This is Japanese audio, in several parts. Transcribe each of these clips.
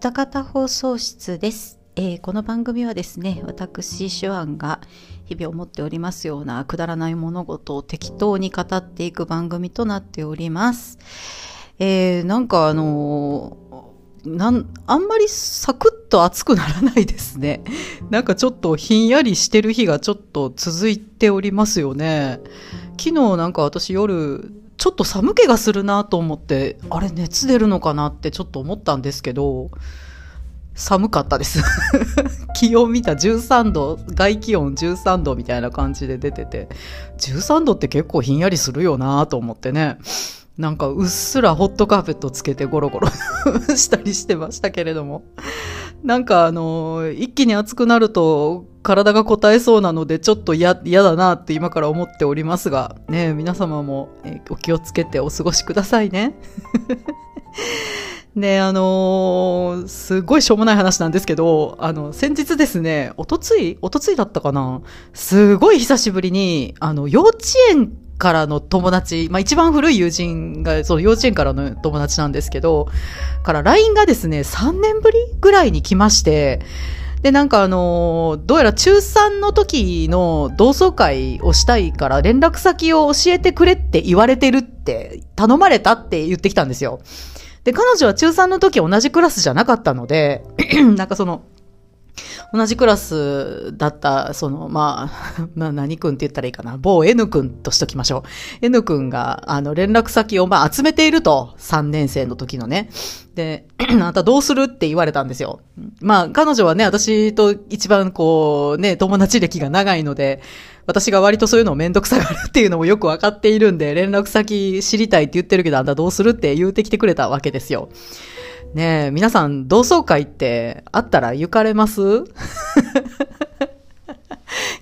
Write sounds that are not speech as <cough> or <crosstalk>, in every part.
歌方放送室です、えーこの番組はですね私手腕が日々思っておりますようなくだらない物事を適当に語っていく番組となっておりますえーなんかあのーなん、あんまりサクッと暑くならないですね。<laughs> なんかちょっとひんやりしてる日がちょっと続いておりますよね。昨日なんか私夜、ちょっと寒気がするなと思って、あれ熱出るのかなってちょっと思ったんですけど、寒かったです。<laughs> 気温見た13度、外気温13度みたいな感じで出てて、13度って結構ひんやりするよなと思ってね。なんかうっすらホットカーペットつけてゴロゴロ <laughs> したりしてましたけれども。なんかあの、一気に暑くなると体が答えそうなのでちょっと嫌だなって今から思っておりますが、ね皆様もお気をつけてお過ごしくださいね。<laughs> ねあのーすごいしょうもない話なんですけど、あの、先日ですね、おとついおとついだったかな？すごい久しぶりに、あの、幼稚園からの友達、まあ一番古い友人が、その幼稚園からの友達なんですけど、から LINE がですね、3年ぶりぐらいに来まして、で、なんかあのどうやら中3の時の同窓会をしたいから連絡先を教えてくれって言われてるって、頼まれたって言ってきたんですよ。で、彼女は中3の時同じクラスじゃなかったので、<clears throat> なんかその、同じクラスだった、その、まあ、<laughs> まあ何君って言ったらいいかな。某 N 君としときましょう。N 君が、あの、連絡先を、まあ、集めていると。3年生の時のね。で、<clears throat> あなたどうするって言われたんですよ。まあ、彼女はね、私と一番こう、ね、友達歴が長いので、私が割とそういうのをめんどくさがるっていうのもよくわかっているんで、連絡先知りたいって言ってるけど、あんたどうするって言うてきてくれたわけですよ。ねえ、皆さん、同窓会ってあったら行かれます？<laughs>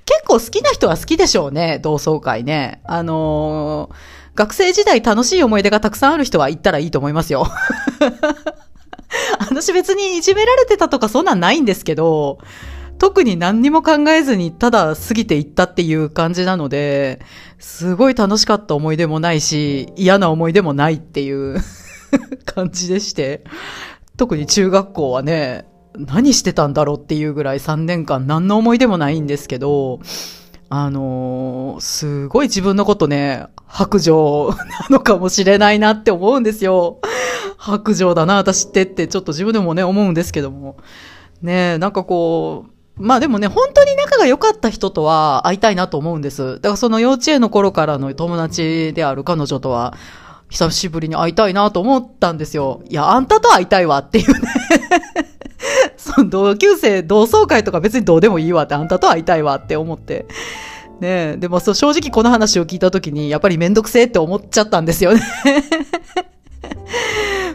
結構好きな人は好きでしょうね、同窓会ね。あのー学生時代楽しい思い出がたくさんある人は行ったらいいと思いますよ。<laughs> 私別にいじめられてたとかそんなんないんですけど、特に何にも考えずにただ過ぎていったっていう感じなので、すごい楽しかった思い出もないし、嫌な思い出もないっていう <laughs> 感じでして、特に中学校はね、何してたんだろうっていうぐらい3年間何の思い出もないんですけど、あのーすごい自分のことね、白状なのかもしれないなって思うんですよ。白状だな、私ってって、ちょっと自分でもね、思うんですけども。ねえ、なんかこう、まあでもね、本当に仲が良かった人とは会いたいなと思うんです。だからその幼稚園の頃からの友達である彼女とは、久しぶりに会いたいなと思ったんですよ。いや、あんたと会いたいわっていうね。<laughs> その同級生、同窓会とか別にどうでもいいわって、あんたと会いたいわって思って。ねえ、でもそう正直この話を聞いた時に、やっぱりめんどくせえって思っちゃったんですよね。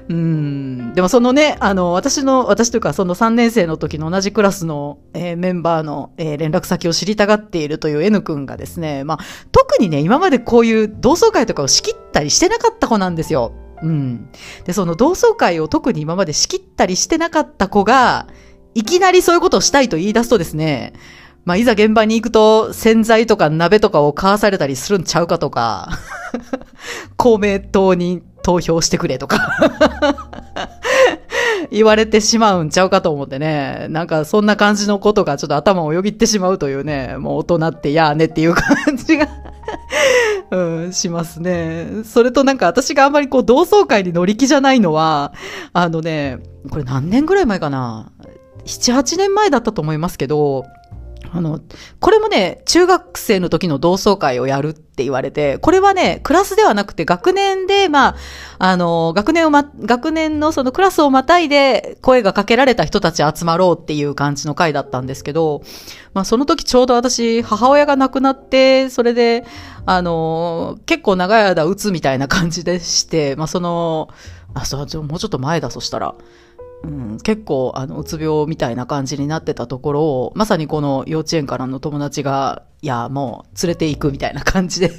うん。でもそのね、あの、私の、私というかその3年生の時の同じクラスの、えーメンバーの、えー連絡先を知りたがっているという N 君がですね、まあ、特にね、今までこういう同窓会とかを仕切ったりしてなかった子なんですよ。うん。で、その同窓会を特に今まで仕切ったりしてなかった子が、いきなりそういうことをしたいと言い出すとですね、まあ、いざ現場に行くと、洗剤とか鍋とかを買わされたりするんちゃうかとか、<laughs> 公明党に投票してくれとか、<laughs> 言われてしまうんちゃうかと思ってね、なんかそんな感じのことがちょっと頭をよぎってしまうというね、もう大人ってやーねっていう感じが、<laughs> うん、しますね。それとなんか私があんまりこう同窓会に乗り気じゃないのは、あのね、これ何年ぐらい前かな ?7、8年前だったと思いますけど、あの、これもね、中学生の時の同窓会をやるって言われて、これはね、クラスではなくて学年で、まあ、あの、学年をま、学年のそのクラスをまたいで声がかけられた人たち集まろうっていう感じの会だったんですけど、まあその時ちょうど私、母親が亡くなって、それで、あの、結構長い間鬱みたいな感じでして、まあその、あ、そう、もうちょっと前だ、そしたら。うん、結構、あの、うつ病みたいな感じになってたところを、まさにこの幼稚園からの友達が、いや、もう、連れて行くみたいな感じで、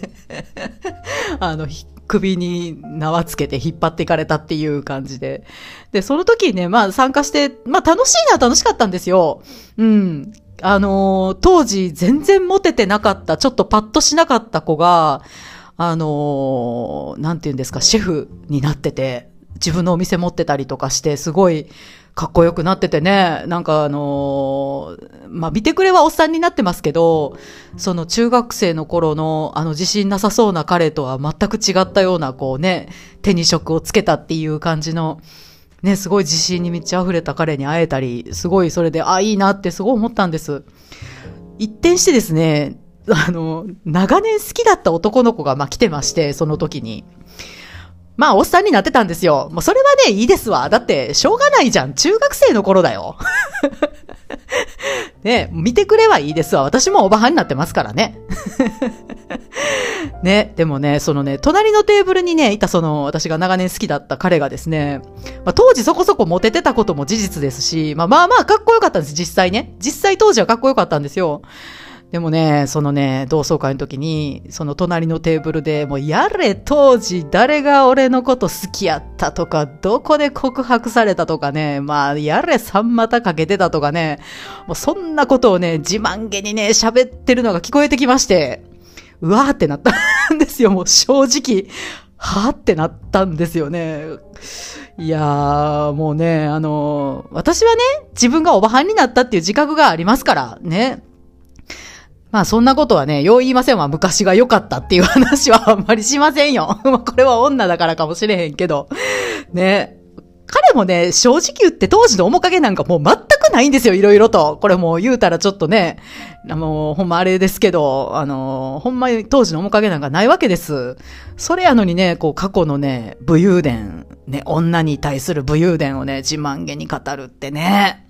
<laughs> あの、首に縄つけて引っ張っていかれたっていう感じで。で、その時ね、まあ参加して、まあ楽しいのは楽しかったんですよ。うん。あのー当時全然モテてなかった、ちょっとパッとしなかった子が、あのーなんて言うんですか、シェフになってて、自分のお店持ってたりとかして、すごいかっこよくなっててね、なんかあのーまあ、見てくれはおっさんになってますけど、その中学生の頃のあの自信なさそうな彼とは全く違ったような、こうね、手に職をつけたっていう感じの、ね、すごい自信に満ち溢れた彼に会えたり、すごいそれで、あ、いいなってすごい思ったんです。一転してですね、あの、長年好きだった男の子が、まあ、来てまして、その時に。まあ、おっさんになってたんですよ。もうそれはね、いいですわ。だって、しょうがないじゃん。中学生の頃だよ。<laughs> ね、見てくれはいいですわ。私もおばはんになってますからね。<laughs> ね、でもね、そのね、隣のテーブルにね、いたその、私が長年好きだった彼がですね、まあ、当時そこそこモテてたことも事実ですし、まあまあまあかっこよかったんです、実際ね。実際当時はかっこよかったんですよ。でもね、そのね、同窓会の時に、その隣のテーブルで、もうやれ当時誰が俺のこと好きやったとか、どこで告白されたとかね、まあ、やれ三股かけてたとかね、もうそんなことをね、自慢げにね、喋ってるのが聞こえてきまして、うわーってなったんですよ、もう正直。はーってなったんですよね。いやー、もうね、あの、私はね、自分がおばはんになったっていう自覚がありますから、ね。まあそんなことはね、よう言いませんわ。昔が良かったっていう話はあんまりしませんよ。<laughs> まあこれは女だからかもしれへんけど。ね。彼もね、正直言って当時の面影なんかもう全くないんですよ、いろいろと。これもう言うたらちょっとね、あの、ほんまあれですけど、あの、ほんまに当時の面影なんかないわけです。それやのにね、こう過去のね、武勇伝、ね、女に対する武勇伝をね、自慢げに語るってね。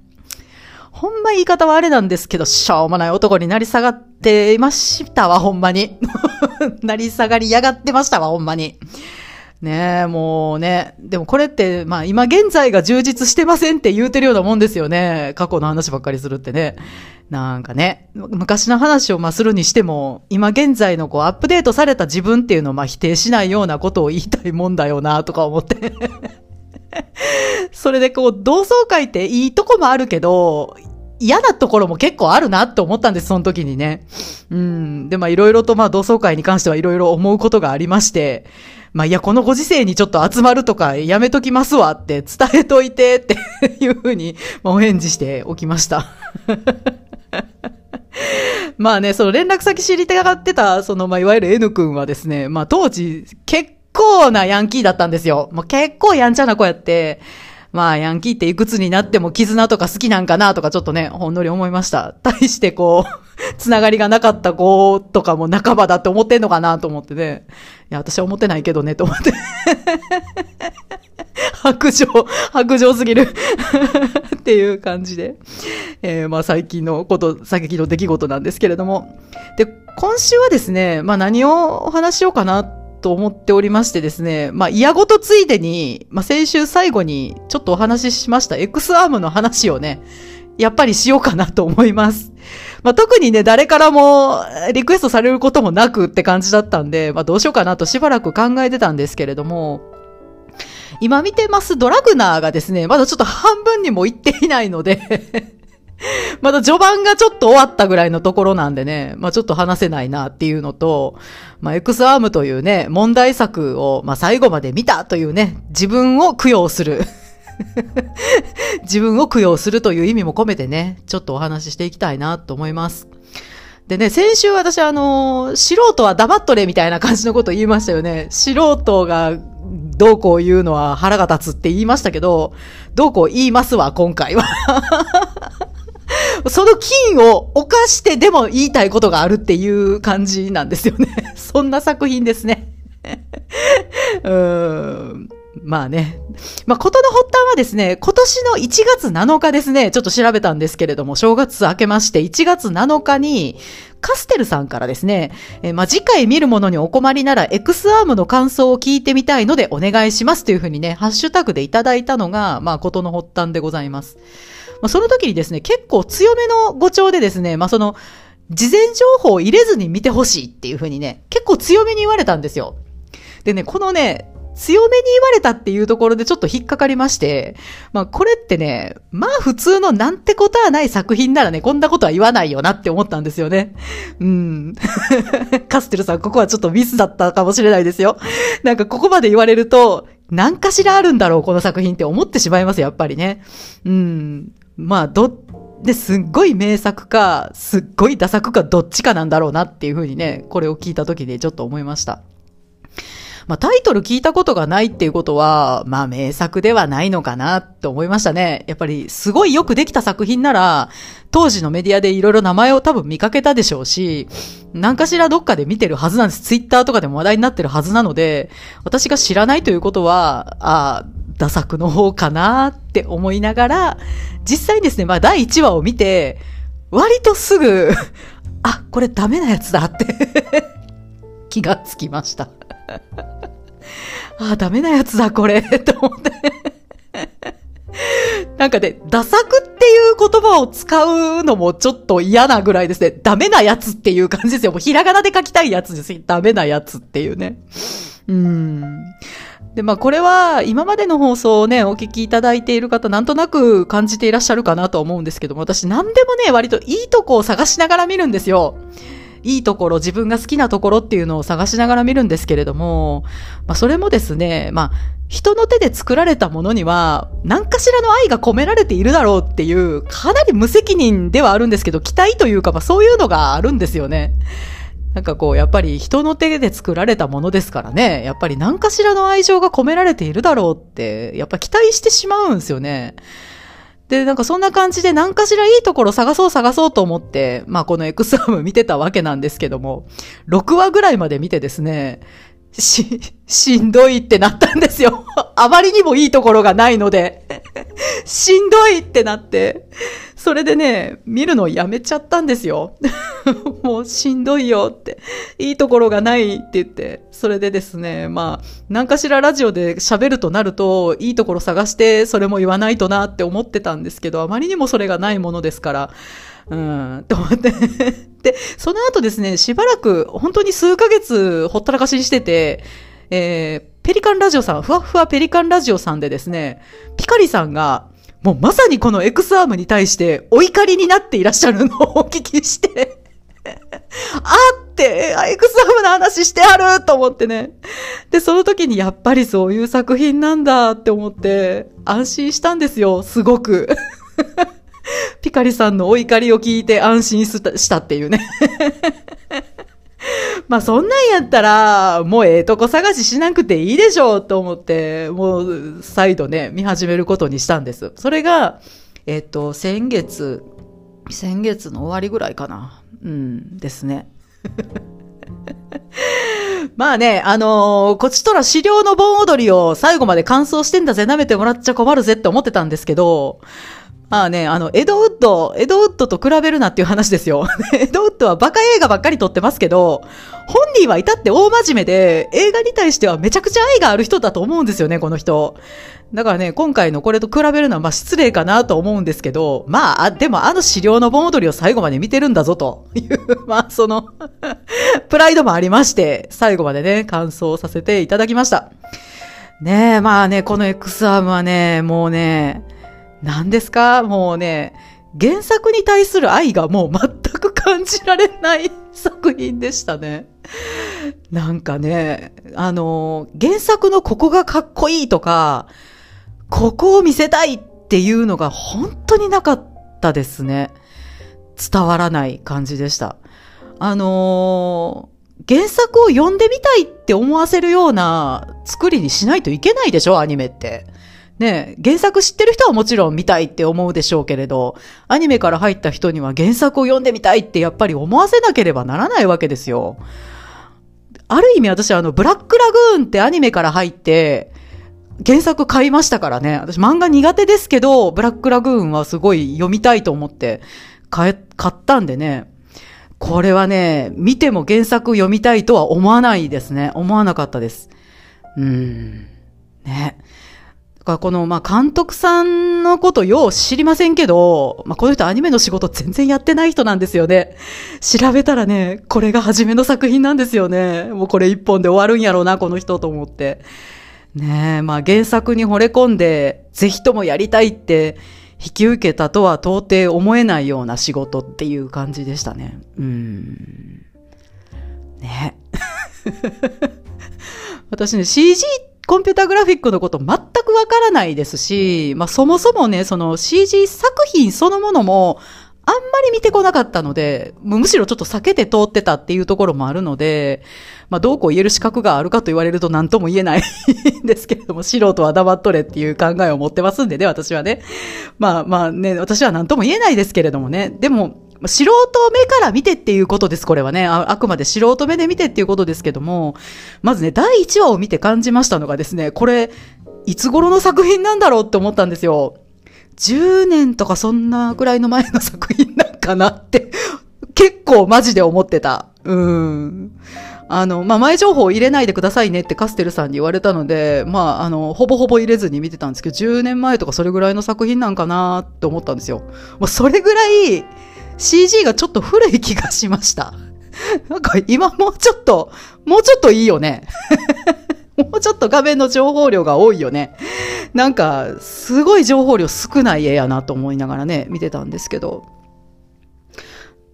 ほんま言い方はあれなんですけど、しょうもない男になり下がっていましたわ、ほんまに。<laughs> なり下がりやがってましたわ、ほんまに。ねえ、もうね。でもこれって、まあ今現在が充実してませんって言うてるようなもんですよね。過去の話ばっかりするってね。なんかね、昔の話をまあするにしても、今現在のこうアップデートされた自分っていうのをまあ否定しないようなことを言いたいもんだよな、とか思って <laughs> それでこう、同窓会っていいとこもあるけど、嫌なところも結構あるなって思ったんです、その時にね。うん。で、まあいろいろとまあ同窓会に関してはいろいろ思うことがありまして、まあいや、このご時世にちょっと集まるとかやめときますわって伝えといてって <laughs> いうふうに、まあお返事しておきました。<laughs> まあね、その連絡先知りたがってた、そのまあいわゆる N 君はですね、まあ当時結構なヤンキーだったんですよ。もう結構やんちゃな子やって、まあ、ヤンキーっていくつになっても絆とか好きなんかなとかちょっとね、ほんのり思いました。対してこう、<laughs> つながりがなかった子とかも仲間だって思ってんのかなと思ってね。いや、私は思ってないけどね、と思って。<laughs> 白状、白状すぎる <laughs> っていう感じで。えー、まあ最近のこと、最近の出来事なんですけれども。で、今週はですね、まあ何をお話しようかなと思っておりましてですね、まあ、嫌ごとついでに、まあ、先週最後にちょっとお話ししました X アームの話をね、やっぱりしようかなと思います。まあ、特にね、誰からもリクエストされることもなくって感じだったんで、まあ、どうしようかなとしばらく考えてたんですけれども、今見てますドラグナーがですね、まだちょっと半分にも行っていないので <laughs> まだ序盤がちょっと終わったぐらいのところなんでね、まあちょっと話せないなっていうのと、まあ X アームというね、問題作を、まあ最後まで見たというね、自分を供養する。<laughs> 自分を供養するという意味も込めてね、ちょっとお話ししていきたいなと思います。でね、先週私あの、素人は黙っとれみたいな感じのこと言いましたよね。素人がどうこう言うのは腹が立つって言いましたけど、どうこう言いますわ、今回は。その金を犯してでも言いたいことがあるっていう感じなんですよね。<laughs> そんな作品ですね。<laughs> うーん。まあね。まあ、ことの発端はですね、今年の1月7日ですね、ちょっと調べたんですけれども、正月明けまして1月7日に、カステルさんからですね、え、まあ、次回見るものにお困りなら、X アームの感想を聞いてみたいのでお願いしますというふうにね、ハッシュタグでいただいたのが、まあ、ことの発端でございます。まあ、その時にですね、結構強めの語調でですね、まあ、その、事前情報を入れずに見てほしいっていう風にね、結構強めに言われたんですよ。でね、このね、強めに言われたっていうところでちょっと引っかかりまして、まあこれってね、まあ普通のなんてことはない作品ならね、こんなことは言わないよなって思ったんですよね。うん。<laughs> カステルさん、ここはちょっとミスだったかもしれないですよ。なんかここまで言われると、何かしらあるんだろう、この作品って思ってしまいます、やっぱりね。うん。まあ、ど、で、すっごい名作か、すっごいダ作か、どっちかなんだろうなっていうふうにね、これを聞いた時にちょっと思いました。まあ、タイトル聞いたことがないっていうことは、まあ、名作ではないのかなって思いましたね。やっぱり、すごいよくできた作品なら、当時のメディアでいろいろ名前を多分見かけたでしょうし、何かしらどっかで見てるはずなんです。ツイッターとかでも話題になってるはずなので、私が知らないということは、ああ、打作の方かなって思いながら、実際にですね、まあ第1話を見て、割とすぐ、<laughs> あ、これダメなやつだって <laughs> 気がつきましたあ、ダメなやつだ、これ、と思ってなんかね、ダ作っていう言葉を使うのもちょっと嫌なぐらいですね。ダメなやつっていう感じですよ。もうひらがなで書きたいやつですダメなやつっていうね。うん。で、まあこれは今までの放送をね、お聞きいただいている方なんとなく感じていらっしゃるかなと思うんですけども、私何でもね、割といいとこを探しながら見るんですよ。いいところ、自分が好きなところっていうのを探しながら見るんですけれども、まあそれもですね、まあ人の手で作られたものには何かしらの愛が込められているだろうっていう、かなり無責任ではあるんですけど、期待というか、まあそういうのがあるんですよね。なんかこう、やっぱり人の手で作られたものですからね、やっぱり何かしらの愛情が込められているだろうって、やっぱ期待してしまうんですよね。で、なんかそんな感じで何かしらいいところ探そう探そうと思って、まあこの X アーム見てたわけなんですけども、6話ぐらいまで見てですね、し、しんどいってなったんですよ。<laughs> あまりにもいいところがないので。<laughs> しんどいってなって。それでね、見るのやめちゃったんですよ。<laughs> もうしんどいよって。いいところがないって言って。それでですね、まあ、何かしらラジオで喋るとなると、いいところ探して、それも言わないとなって思ってたんですけど、あまりにもそれがないものですから、うん、と思ってで、その後ですね、しばらく、本当に数ヶ月ほったらかしにしてて、えー、ペリカンラジオさん、ふわふわペリカンラジオさんでですね、ピカリさんが、もうまさにこの X アームに対してお怒りになっていらっしゃるのを <laughs> お聞きしてあって、X アームの話してあると思ってね。で、その時にやっぱりそういう作品なんだって思って、安心したんですよ、すごく。<laughs> ピカリさんのお怒りを聞いて安心したっていうね <laughs> まあそんなんやったら、もうええとこ探ししなくていいでしょうと思って、もう再度ね、見始めることにしたんです。それが、えっ、と、先月、先月の終わりぐらいかな。うん、ですね。<laughs> まあね、あのー、こちとら資料の盆踊りを最後まで完走してんだぜ、舐めてもらっちゃ困るぜって思ってたんですけど、まあね、あの、エドウッド、エドウッドと比べるなっていう話ですよ。<laughs> エドウッドはバカ映画ばっかり撮ってますけど、本人は至って大真面目で、映画に対してはめちゃくちゃ愛がある人だと思うんですよね、この人。だからね、今回のこれと比べるのはまあ失礼かなと思うんですけど、まあ、でもあの資料の盆踊りを最後まで見てるんだぞと <laughs> いう、まあその <laughs> プライドもありまして、最後までね、感想させていただきました。ねえ、まあね、この X アームはね、もうね、何ですか？もうね、原作に対する愛がもう全く感じられない作品でしたね。なんかね、あの、原作のここがかっこいいとか、ここを見せたいっていうのが本当になかったですね。伝わらない感じでした。あのー、原作を読んでみたいって思わせるような作りにしないといけないでしょ？アニメって。ね、原作知ってる人はもちろん見たいって思うでしょうけれど、アニメから入った人には原作を読んでみたいってやっぱり思わせなければならないわけですよ。ある意味私あの、ブラックラグーンってアニメから入って、原作買いましたからね。私漫画苦手ですけど、ブラックラグーンはすごい読みたいと思って買買ったんでね。これはね、見ても原作読みたいとは思わないですね。思わなかったです。うーん。ね。かこの、まあ、監督さんのことよう知りませんけど、まあ、この人アニメの仕事全然やってない人なんですよね。調べたらね、これが初めの作品なんですよね。もうこれ一本で終わるんやろうな、この人と思って。ねえ、まあ、原作に惚れ込んで、ぜひともやりたいって引き受けたとは到底思えないような仕事っていう感じでしたね。うん。ね <laughs> 私ね、CG ってコンピューターグラフィックのこと全くわからないですし、まあそもそもね、その CG 作品そのものも、あんまり見てこなかったので、むしろちょっと避けて通ってたっていうところもあるので、まあどうこう言える資格があるかと言われると何とも言えないん <laughs> ですけれども、素人は黙っとれっていう考えを持ってますんでね、私はね。まあまあね、私は何とも言えないですけれどもね。でも、素人目から見てっていうことです、これはねあ。あくまで素人目で見てっていうことですけども、まずね、第1話を見て感じましたのがですね、これ、いつ頃の作品なんだろうって思ったんですよ。10年とかそんなくらいの前の作品なんかなって、結構マジで思ってた。うん。あの、まあ、前情報を入れないでくださいねってカステルさんに言われたので、まあ、あの、ほぼほぼ入れずに見てたんですけど、10年前とかそれぐらいの作品なんかなって思ったんですよ。もうそれぐらい CG がちょっと古い気がしました。<laughs> なんか今もうちょっと、もうちょっといいよね。<laughs> もうちょっと画面の情報量が多いよね。なんか、すごい情報量少ない絵やなと思いながらね、見てたんですけど。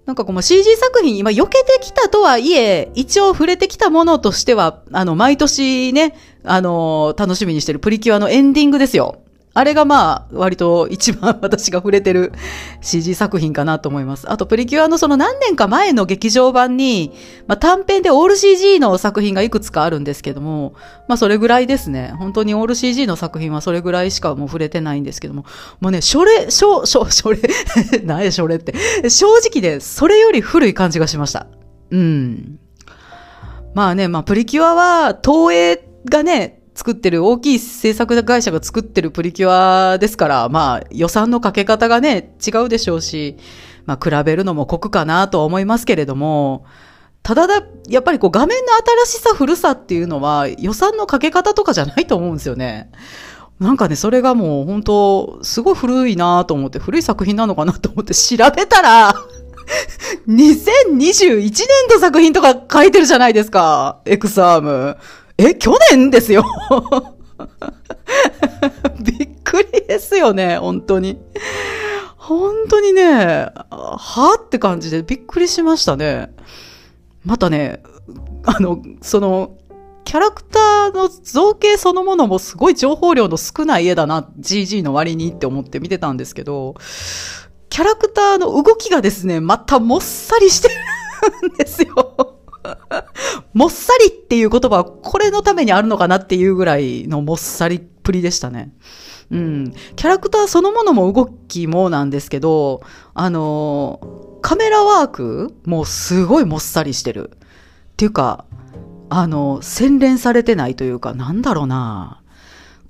なんかこの CG 作品、今避けてきたとはいえ、一応触れてきたものとしては、あの、毎年ね、あの、楽しみにしてるプリキュアのエンディングですよ。あれがまあ、割と一番私が触れてる CG 作品かなと思います。あと、プリキュアのその何年か前の劇場版に、まあ短編でオール CG の作品がいくつかあるんですけども、まあそれぐらいですね。本当にオール CG の作品はそれぐらいしかもう触れてないんですけども、もうね、それ、しょ、しょ、それ、<laughs> 何やそれって。正直で、それより古い感じがしました。うん。まあね、まあプリキュアは、東映がね、作ってる大きい制作会社が作ってるプリキュアですから、まあ予算のかけ方がね、違うでしょうし、まあ比べるのも酷かなとは思いますけれども、ただだ、やっぱりこう画面の新しさ、古さっていうのは予算のかけ方とかじゃないと思うんですよね。なんかね、それがもう本当、すごい古いなと思って、古い作品なのかなと思って調べたら、2021年の作品とか書いてるじゃないですか。エクサーム。え、去年ですよ <laughs> びっくりですよね、本当に。本当にね、はって感じでびっくりしましたね。またね、あの、その、キャラクターの造形そのものもすごい情報量の少ない絵だな、GG の割にって思って見てたんですけど、キャラクターの動きがですね、またもっさりしてるんですよ。<laughs> もっさりっていう言葉はこれのためにあるのかなっていうぐらいのもっさりっぷりでしたね。うん。キャラクターそのものも動きもなんですけど、あの、カメラワークもすごいもっさりしてる。っていうか、あの、洗練されてないというか、なんだろうな。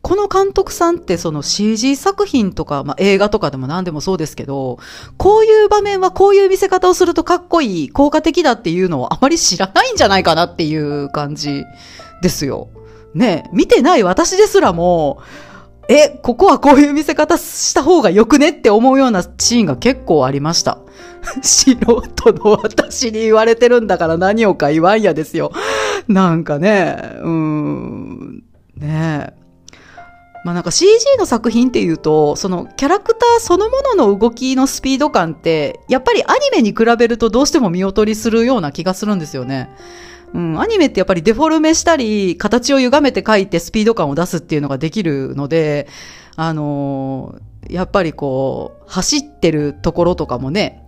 この監督さんってその CG 作品とか、まあ、映画とかでも何でもそうですけど、こういう場面はこういう見せ方をするとかっこいい、効果的だっていうのをあまり知らないんじゃないかなっていう感じですよ。ね見てない私ですらも、え、ここはこういう見せ方した方がよくねって思うようなシーンが結構ありました。<laughs> 素人の私に言われてるんだから何をか言わんやですよ。なんかね、うーん、ねえ。まあなんか CG の作品っていうと、そのキャラクターそのものの動きのスピード感って、やっぱりアニメに比べるとどうしても見劣りするような気がするんですよね。うん、アニメってやっぱりデフォルメしたり、形を歪めて描いてスピード感を出すっていうのができるので、あのー、やっぱりこう、走ってるところとかもね、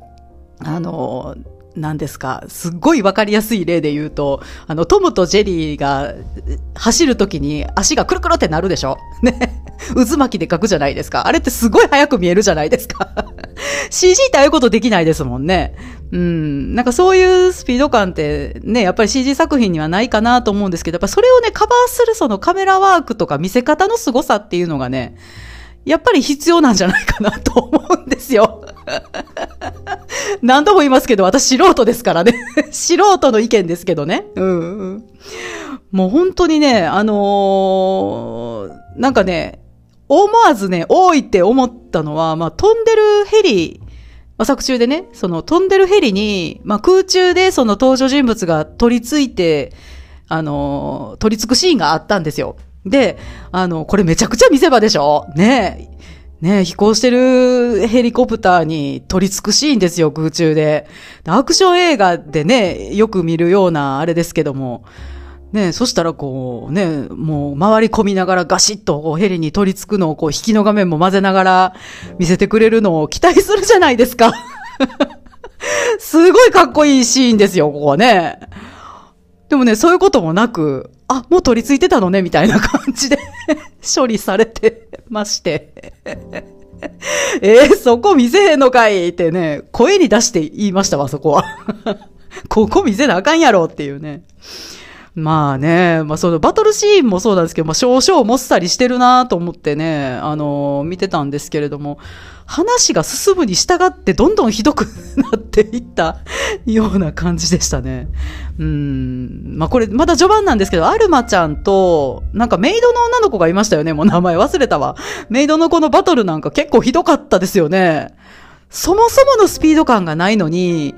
あのー、何ですか、すっごいわかりやすい例で言うと、あの、トムとジェリーが走るときに足がくるくるってなるでしょ？<laughs> ね。渦巻きで書くじゃないですか。あれってすごい速く見えるじゃないですか。<laughs> CG ってああいうことできないですもんね。うん。なんかそういうスピード感ってね、やっぱり CG 作品にはないかなと思うんですけど、やっぱそれをね、カバーするそのカメラワークとか見せ方の凄さっていうのがね、やっぱり必要なんじゃないかなと思うんですよ。何度も言いますけど、私素人ですからね。<laughs> 素人の意見ですけどね。うん、うん。もう本当にね、あのー、なんかね、思わずね、多いって思ったのは、まあ、飛んでるヘリ、まあ、作中でね、その飛んでるヘリに、まあ、空中でその登場人物が取り付いて、あのー、取り付くシーンがあったんですよ。で、あの、これめちゃくちゃ見せ場でしょ？ねね飛行してるヘリコプターに取り付くシーンですよ、空中で。アクション映画でね、よく見るようなあれですけども。ねそしたらこう、ね、もう回り込みながらガシッとこうヘリに取り付くのをこう引きの画面も混ぜながら見せてくれるのを期待するじゃないですか。<laughs> すごいかっこいいシーンですよ、ここはね。でもね、そういうこともなく、あ、もう取り付いてたのね、みたいな感じで <laughs> 処理されてまして <laughs> えー、そこ見せへんのかいってね、声に出して言いましたわ、そこは <laughs> ここ見せなあかんやろっていうね。まあね、まあそのバトルシーンもそうなんですけど、まあ少々もっさりしてるなと思ってね、あのー、見てたんですけれども、話が進むに従ってどんどんひどくなっていった <laughs> ような感じでしたね。うん。まあこれまだ序盤なんですけど、アルマちゃんと、なんかメイドの女の子がいましたよね。もう名前忘れたわ。メイドの子のバトルなんか結構ひどかったですよね。そもそものスピード感がないのに、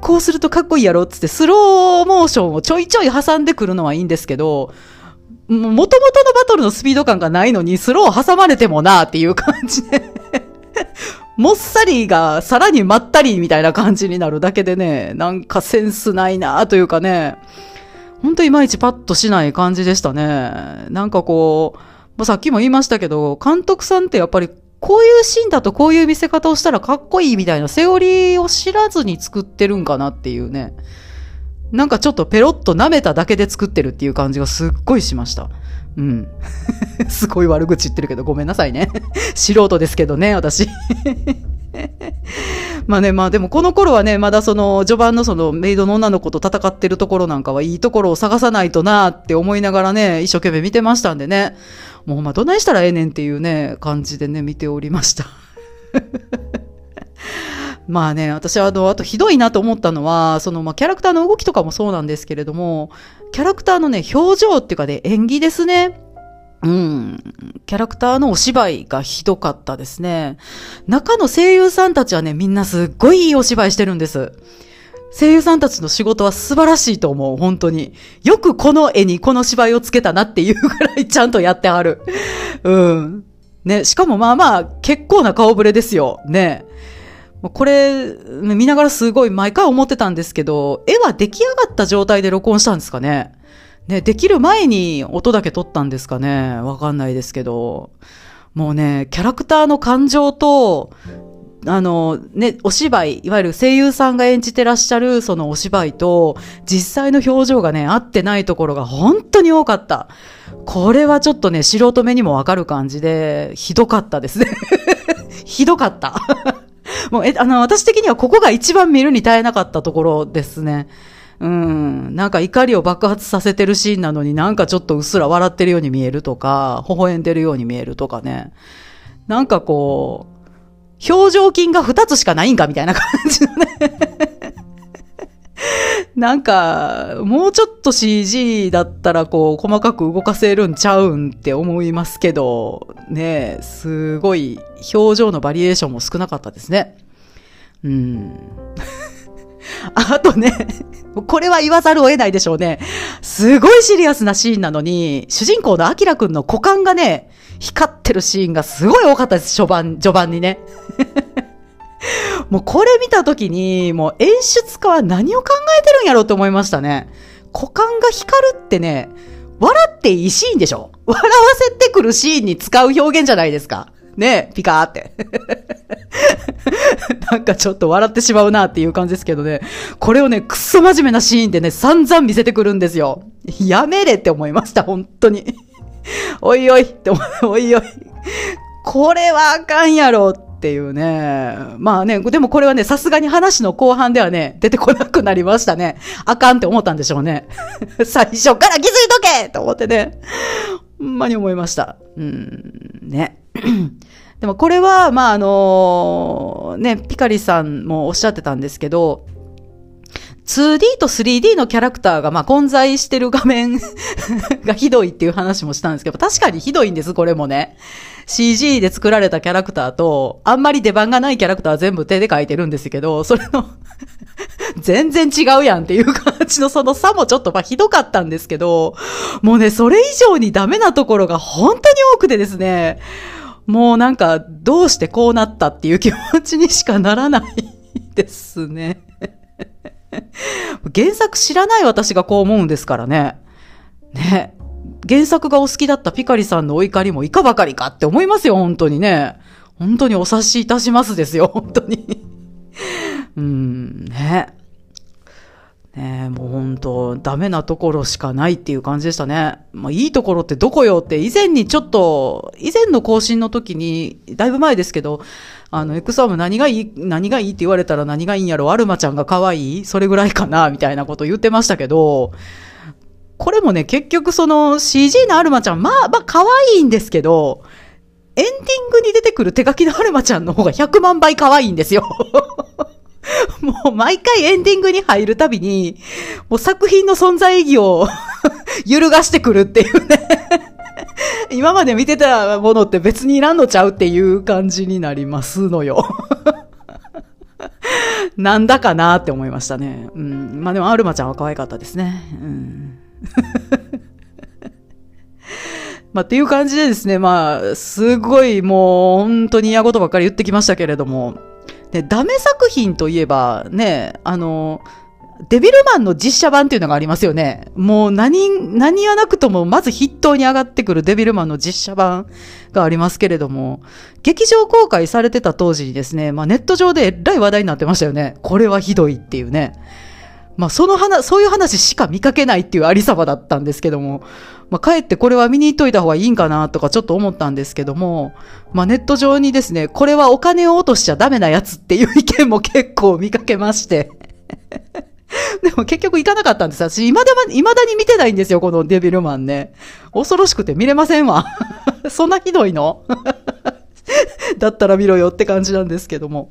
こうするとかっこいいやろっつってスローモーションをちょいちょい挟んでくるのはいいんですけど、もともとのバトルのスピード感がないのにスロー挟まれてもなっていう感じでもっさりがさらにまったりみたいな感じになるだけでね、なんかセンスないなというかね、ほんといまいちパッとしない感じでしたね。なんかこう、ま、さっきも言いましたけど、監督さんってやっぱりこういうシーンだとこういう見せ方をしたらかっこいいみたいなセオリーを知らずに作ってるんかなっていうね。なんかちょっとペロッと舐めただけで作ってるっていう感じがすっごいしました。うん。<laughs> すごい悪口言ってるけどごめんなさいね。<laughs> 素人ですけどね、私。<laughs> まあね、まあでもこの頃はね、まだその序盤のそのメイドの女の子と戦ってるところなんかはいいところを探さないとなって思いながらね、一生懸命見てましたんでね。もうまあどないしたらええねんっていうね、感じでね、見ておりました。<laughs> まあね、私はあの、あとひどいなと思ったのは、そのまあキャラクターの動きとかもそうなんですけれども、キャラクターのね、表情っていうかね、演技ですね。うん。キャラクターのお芝居がひどかったですね。中の声優さんたちはね、みんなすっごいいいお芝居してるんです。声優さんたちの仕事は素晴らしいと思う、本当に。よくこの絵にこの芝居をつけたなっていうぐらいちゃんとやってはる。うん。ね、しかもまあまあ、結構な顔ぶれですよ。ね。これ、見ながらすごい毎回思ってたんですけど、絵は出来上がった状態で録音したんですかね。ね、できる前に音だけ撮ったんですかね。わかんないですけど。もうね、キャラクターの感情と、あの、ね、お芝居、いわゆる声優さんが演じてらっしゃるそのお芝居と、実際の表情がね、合ってないところが本当に多かった。これはちょっとね、素人目にもわかる感じで、ひどかったですね。<laughs> ひどかった。<laughs> もう、え、あの、私的にはここが一番見るに耐えなかったところですね。うん。なんか怒りを爆発させてるシーンなのになんかちょっとうっすら笑ってるように見えるとか、微笑んでるように見えるとかね。なんかこう、表情筋が2つしかないんかみたいな感じのね <laughs> なんか、もうちょっと CG だったらこう、細かく動かせるんちゃうんって思いますけど、ねすごい表情のバリエーションも少なかったですね。うん。<laughs> あとね、これは言わざるを得ないでしょうね。すごいシリアスなシーンなのに、主人公のアキラくんの股間がね、光ってるシーンがすごい多かったです、序盤、序盤にね。<laughs> もうこれ見たときに、もう演出家は何を考えてるんやろうと思いましたね。股間が光るってね、笑っていいシーンでしょ笑わせてくるシーンに使う表現じゃないですか。ねえピカーって。<laughs> なんかちょっと笑ってしまうなっていう感じですけどね。これをね、くっそ真面目なシーンでね、散々見せてくるんですよ。やめれって思いました、本当に。<laughs> おいおいって、<laughs> おいおい。これはあかんやろっていうね。まあね、でもこれはね、さすがに話の後半ではね、出てこなくなりましたね。あかんって思ったんでしょうね。最初から気づいとけと思ってね。ほんまに思いました。うん、ね。でもこれは、まあ、あのね、ピカリさんもおっしゃってたんですけど、2D と 3D のキャラクターが、まあ、混在してる画面 <laughs> がひどいっていう話もしたんですけど、確かにひどいんです、これもね。CG で作られたキャラクターと、あんまり出番がないキャラクターは全部手で描いてるんですけど、それの <laughs> 全然違うやんっていう感じのその差もちょっとまあひどかったんですけど、もうね、それ以上にダメなところが本当に多くてですね、もうなんか、どうしてこうなったっていう気持ちにしかならないですね。原作知らない私がこう思うんですからね。ね。原作がお好きだったピカリさんのお怒りもいかばかりかって思いますよ、本当にね。本当にお察しいたしますですよ、本当に。うん、ね。ねもう本当、ダメなところしかないっていう感じでしたね。まあ、いいところってどこよって、以前にちょっと、以前の更新の時に、だいぶ前ですけど、あの、エクサーム何がいい、何がいいって言われたら何がいいんやろ、アルマちゃんが可愛いそれぐらいかなみたいなこと言ってましたけど、これもね、結局その CG のアルマちゃん、まあ、まあ可愛いんですけど、エンディングに出てくる手書きのアルマちゃんの方が100万倍可愛いんですよ。もう毎回エンディングに入るたびに、もう作品の存在意義を <laughs> 揺るがしてくるっていうね今まで見てたものって別にいらんのちゃうっていう感じになりますのよ <laughs> なんだかなって思いましたね。うん。まあでも、アルマちゃんは可愛かったですね。うん。<laughs> まあ、っていう感じでですね、まあ、すごいもう本当に嫌事ばっかり言ってきましたけれども、で、ダメ作品といえば、ね、あの、デビルマンの実写版っていうのがありますよね。もう何、何はなくともまず筆頭に上がってくるデビルマンの実写版がありますけれども、劇場公開されてた当時にですね、まあネット上でえらい話題になってましたよね。これはひどいっていうね。まあその話、そういう話しか見かけないっていうありさまだったんですけども、まあかえってこれは見に行っといた方がいいんかなとかちょっと思ったんですけども、まあネット上にですね、これはお金を落としちゃダメなやつっていう意見も結構見かけまして <laughs> でも結局行かなかったんです。私、未だ未だに見てないんですよ、このデビルマンね。恐ろしくて見れませんわ。<laughs> そんなひどいの？<laughs> だったら見ろよって感じなんですけども。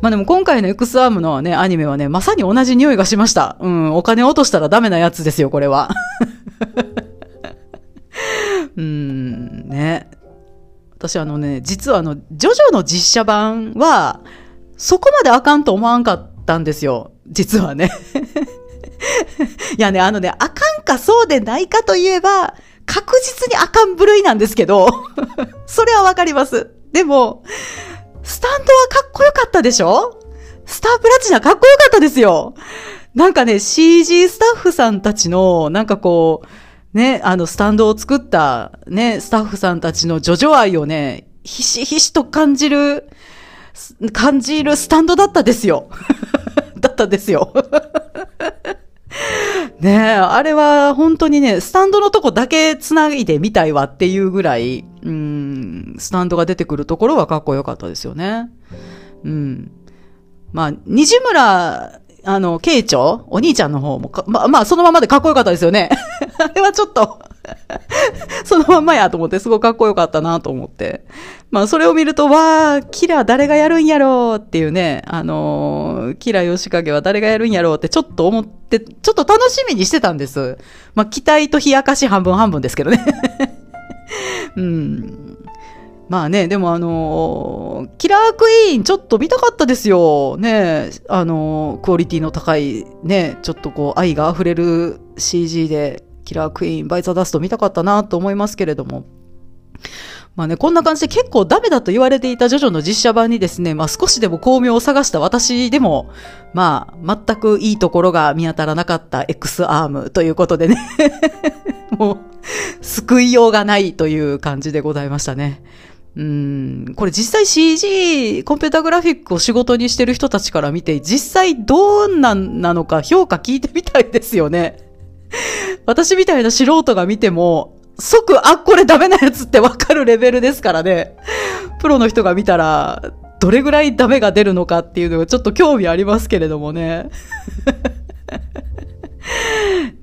まあでも今回の X アームのね、アニメはね、まさに同じ匂いがしました。うん、お金落としたらダメなやつですよ、これは。<laughs> うん、ね。私あのね、実はあの、ジョジョの実写版は、そこまであかんと思わんかったんですよ。実はね。<laughs> いやね、あのね、あかんかそうでないかといえば、確実にあかん部類なんですけど、<laughs> それはわかります。でも、スタンドはかっこよかったでしょ？スタープラチナかっこよかったですよ。なんかね、CG スタッフさんたちの、なんかこう、ね、あの、スタンドを作った、ね、スタッフさんたちのジョジョ愛をね、ひしひしと感じる、感じるスタンドだったですよ。<laughs> だったですよ。ねえ、あれは本当にね、スタンドのとこだけ繋いでみたいわっていうぐらい、うん、スタンドが出てくるところはかっこよかったですよね。うん。まあ、西村、あの、慶長お兄ちゃんの方もまあ、まあ、そのままでかっこよかったですよね。<laughs> あれはちょっと <laughs> そのまんまやと思って、すごいかっこよかったなと思って。まあ、それを見ると、わー、キラ誰がやるんやろうっていうね、あのー、キラ吉影は誰がやるんやろうってちょっと思って、ちょっと楽しみにしてたんです。まあ、期待と冷やかし半分半分ですけどね。うん。まあね、でもあのー、キラークイーンちょっと見たかったですよ。ね、あのー、クオリティの高い、ね、ちょっとこう愛が溢れる CG でキラークイーン、バイザーダスト見たかったなと思いますけれども。まあね、こんな感じで結構ダメだと言われていたジョジョの実写版にですね、まあ少しでも巧妙を探した私でも、まあ全くいいところが見当たらなかった X アームということでね <laughs> もう救いようがないという感じでございましたね。うん、これ実際 CG、コンピュータグラフィックを仕事にしてる人たちから見て、実際どうなんなのか評価聞いてみたいですよね。<laughs> 私みたいな素人が見ても、即、あ、これダメなやつってわかるレベルですからね。プロの人が見たら、どれぐらいダメが出るのかっていうのがちょっと興味ありますけれどもね。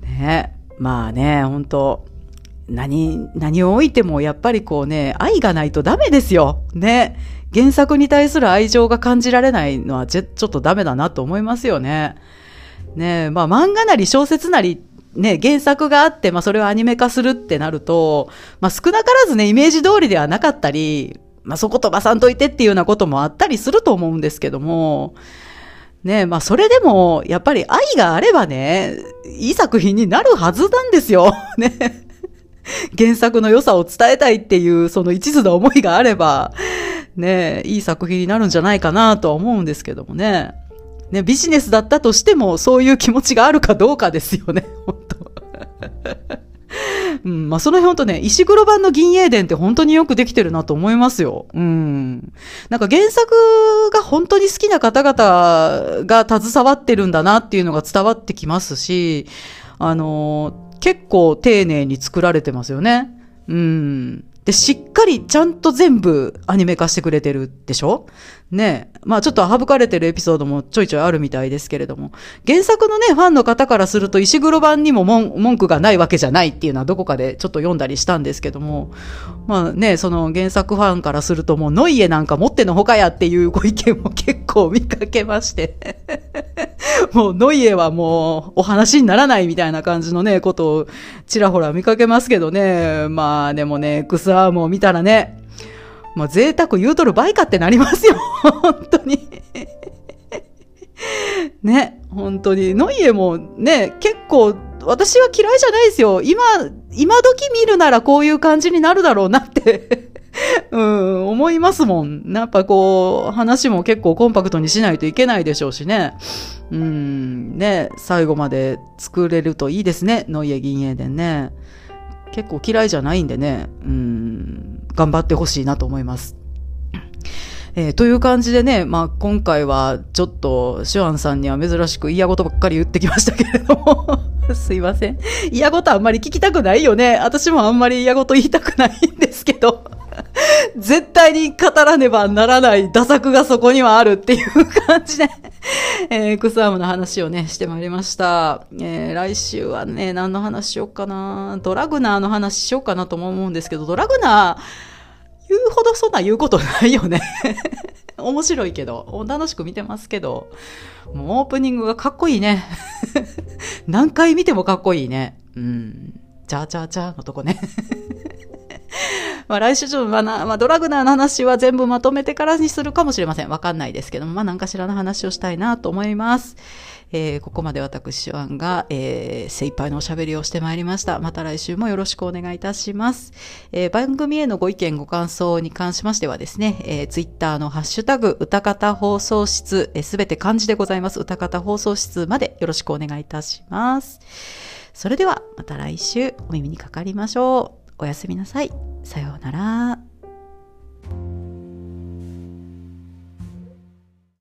<laughs> ねまあね、本当何、何を置いてもやっぱりこうね、愛がないとダメですよ。ね。原作に対する愛情が感じられないのはちょっとダメだなと思いますよね。ねまあ漫画なり小説なりね、原作があって、まあそれをアニメ化するってなると、まあ少なからずね、イメージ通りではなかったり、まあそこ飛ばさんといてっていうようなこともあったりすると思うんですけども、ねまあそれでも、やっぱり愛があればね、いい作品になるはずなんですよ。<laughs> ね。原作の良さを伝えたいっていう、その一途な思いがあれば、ねいい作品になるんじゃないかなとは思うんですけどもね。ね、ビジネスだったとしても、そういう気持ちがあるかどうかですよね、<laughs> 本当うん、まあ、その辺ほんとね、石黒版の銀英伝って本当によくできてるなと思いますよ。うん。なんか原作が本当に好きな方々が携わってるんだなっていうのが伝わってきますし、あの、結構丁寧に作られてますよね。うん。で、しっかりちゃんと全部アニメ化してくれてるでしょ？ねまあちょっと省かれてるエピソードもちょいちょいあるみたいですけれども、原作のね、ファンの方からすると石黒版にも文句がないわけじゃないっていうのはどこかでちょっと読んだりしたんですけども、まあね、その原作ファンからするともうノイエなんか持ってのほかやっていうご意見も結構見かけまして。<laughs> もうノイエはもうお話にならないみたいな感じのね、ことをちらほら見かけますけどね。まあでもね、クスアームを見たらね、まあ贅沢言うとる倍かってなりますよ。<laughs> 本当に <laughs> ね、本当に。ノイエもね、結構私は嫌いじゃないですよ。今、今時見るならこういう感じになるだろうなって <laughs> うん、思いますもん。やっぱこう、話も結構コンパクトにしないといけないでしょうしね。うん、ね、最後まで作れるといいですね。ノイエ銀英伝ね。結構嫌いじゃないんでね。うん、頑張ってほしいなと思います。えー、という感じでね、まあ、今回はちょっと、シュアンさんには珍しく嫌事ばっかり言ってきましたけれども <laughs> すいません。嫌事あんまり聞きたくないよね。私もあんまり嫌事言いたくないんですけど <laughs> 絶対に語らねばならない打作がそこにはあるっていう感じで <laughs> えー、クスアームの話をね、してまいりました。えー、来週はね、何の話しようかな。ドラグナーの話しようかなとも思うんですけど、ドラグナー、言うほどそんな言うことないよね <laughs> 面白いけど、楽しく見てますけど、もうオープニングがかっこいいね。<laughs> 何回見てもかっこいいね。うん。チャーチャーチャーのとこね <laughs> まあ来週ちょっと、まあまあ、ドラグナーの話は全部まとめてからにするかもしれません。わかんないですけども、まあ何かしらの話をしたいなと思います。えー、ここまで私、手腕が、えー、精一杯のおしゃべりをしてまいりました。また来週もよろしくお願いいたします。えー、番組へのご意見、ご感想に関しましてはですね、えー、ツイッターのハッシュタグ、歌方放送室、す、え、べ、て漢字でございます。歌方放送室までよろしくお願いいたします。それでは、また来週お耳にかかりましょう。おやすみなさい。さようなら。